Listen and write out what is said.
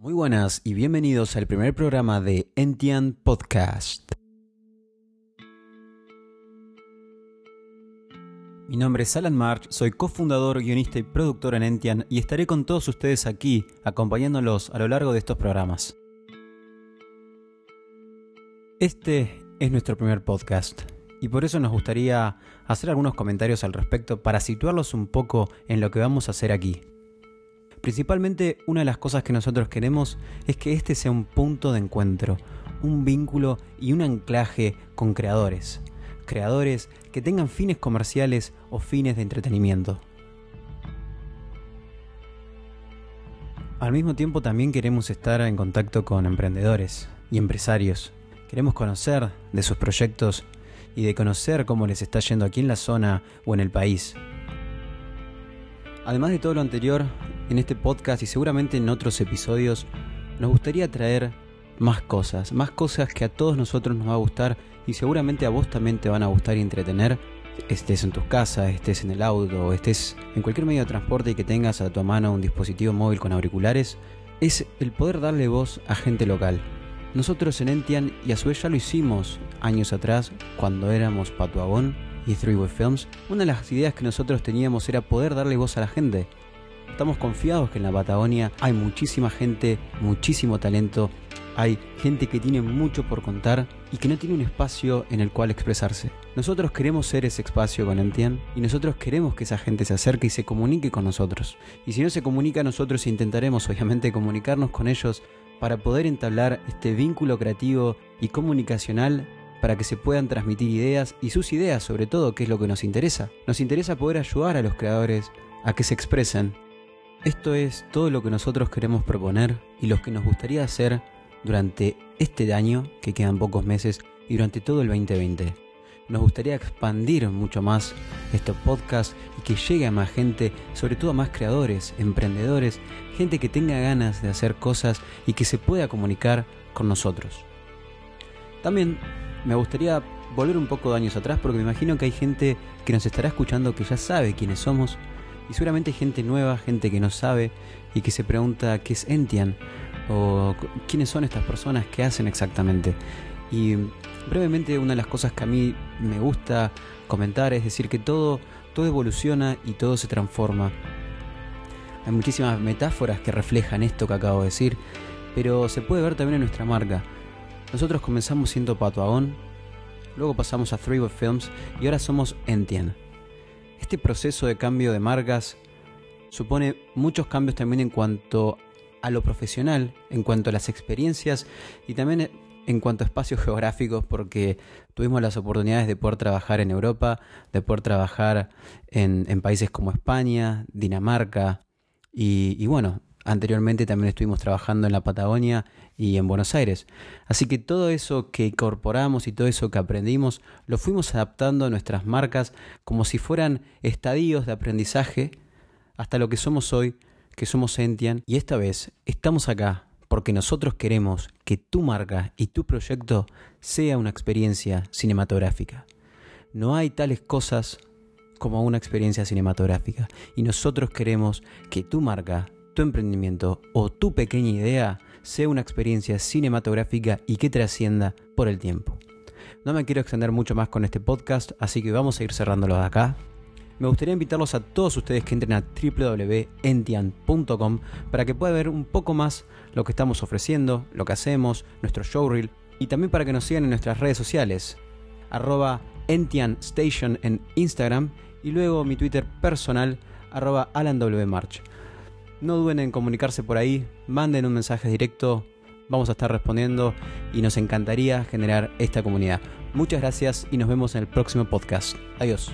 Muy buenas y bienvenidos al primer programa de Entian Podcast. Mi nombre es Alan March, soy cofundador, guionista y productor en Entian y estaré con todos ustedes aquí, acompañándolos a lo largo de estos programas. Este es nuestro primer podcast y por eso nos gustaría hacer algunos comentarios al respecto para situarlos un poco en lo que vamos a hacer aquí. Principalmente una de las cosas que nosotros queremos es que este sea un punto de encuentro, un vínculo y un anclaje con creadores. Creadores que tengan fines comerciales o fines de entretenimiento. Al mismo tiempo también queremos estar en contacto con emprendedores y empresarios. Queremos conocer de sus proyectos y de conocer cómo les está yendo aquí en la zona o en el país. Además de todo lo anterior, en este podcast y seguramente en otros episodios, nos gustaría traer más cosas, más cosas que a todos nosotros nos va a gustar y seguramente a vos también te van a gustar y entretener, estés en tus casas, estés en el auto, estés en cualquier medio de transporte y que tengas a tu mano un dispositivo móvil con auriculares, es el poder darle voz a gente local. Nosotros en Entian, y a su vez ya lo hicimos años atrás, cuando éramos Patuagón y Three Way Films, una de las ideas que nosotros teníamos era poder darle voz a la gente, Estamos confiados que en la Patagonia hay muchísima gente, muchísimo talento, hay gente que tiene mucho por contar y que no tiene un espacio en el cual expresarse. Nosotros queremos ser ese espacio con Entian y nosotros queremos que esa gente se acerque y se comunique con nosotros. Y si no se comunica, nosotros intentaremos obviamente comunicarnos con ellos para poder entablar este vínculo creativo y comunicacional para que se puedan transmitir ideas y sus ideas sobre todo, que es lo que nos interesa. Nos interesa poder ayudar a los creadores a que se expresen esto es todo lo que nosotros queremos proponer y lo que nos gustaría hacer durante este año, que quedan pocos meses, y durante todo el 2020. Nos gustaría expandir mucho más estos podcasts y que llegue a más gente, sobre todo a más creadores, emprendedores, gente que tenga ganas de hacer cosas y que se pueda comunicar con nosotros. También me gustaría volver un poco de años atrás porque me imagino que hay gente que nos estará escuchando que ya sabe quiénes somos y seguramente gente nueva, gente que no sabe y que se pregunta qué es Entian o quiénes son estas personas, qué hacen exactamente. Y brevemente una de las cosas que a mí me gusta comentar es decir que todo, todo evoluciona y todo se transforma. Hay muchísimas metáforas que reflejan esto que acabo de decir, pero se puede ver también en nuestra marca. Nosotros comenzamos siendo Patuagón, luego pasamos a Three Films y ahora somos Entian. Este proceso de cambio de marcas supone muchos cambios también en cuanto a lo profesional, en cuanto a las experiencias y también en cuanto a espacios geográficos, porque tuvimos las oportunidades de poder trabajar en Europa, de poder trabajar en, países como España, Dinamarca y bueno, Anteriormente también estuvimos trabajando en la Patagonia y en Buenos Aires. Así que todo eso que incorporamos y todo eso que aprendimos lo fuimos adaptando a nuestras marcas como si fueran estadios de aprendizaje hasta lo que somos hoy, que somos Entian. Y esta vez estamos acá porque nosotros queremos que tu marca y tu proyecto sea una experiencia cinematográfica. No hay tales cosas como una experiencia cinematográfica y nosotros queremos que tu marca tu emprendimiento o tu pequeña idea sea una experiencia cinematográfica y que trascienda por el tiempo. No me quiero extender mucho más con este podcast, así que vamos a ir cerrándolo de acá. Me gustaría invitarlos a todos ustedes que entren a www.entian.com para que puedan ver un poco más lo que estamos ofreciendo, lo que hacemos, nuestro showreel y también para que nos sigan en nuestras redes sociales, arroba entianstation en Instagram y luego mi Twitter personal, arroba alanwmarch. No duden en comunicarse por ahí, manden un mensaje directo, vamos a estar respondiendo y nos encantaría generar esta comunidad. Muchas gracias y nos vemos en el próximo podcast. Adiós.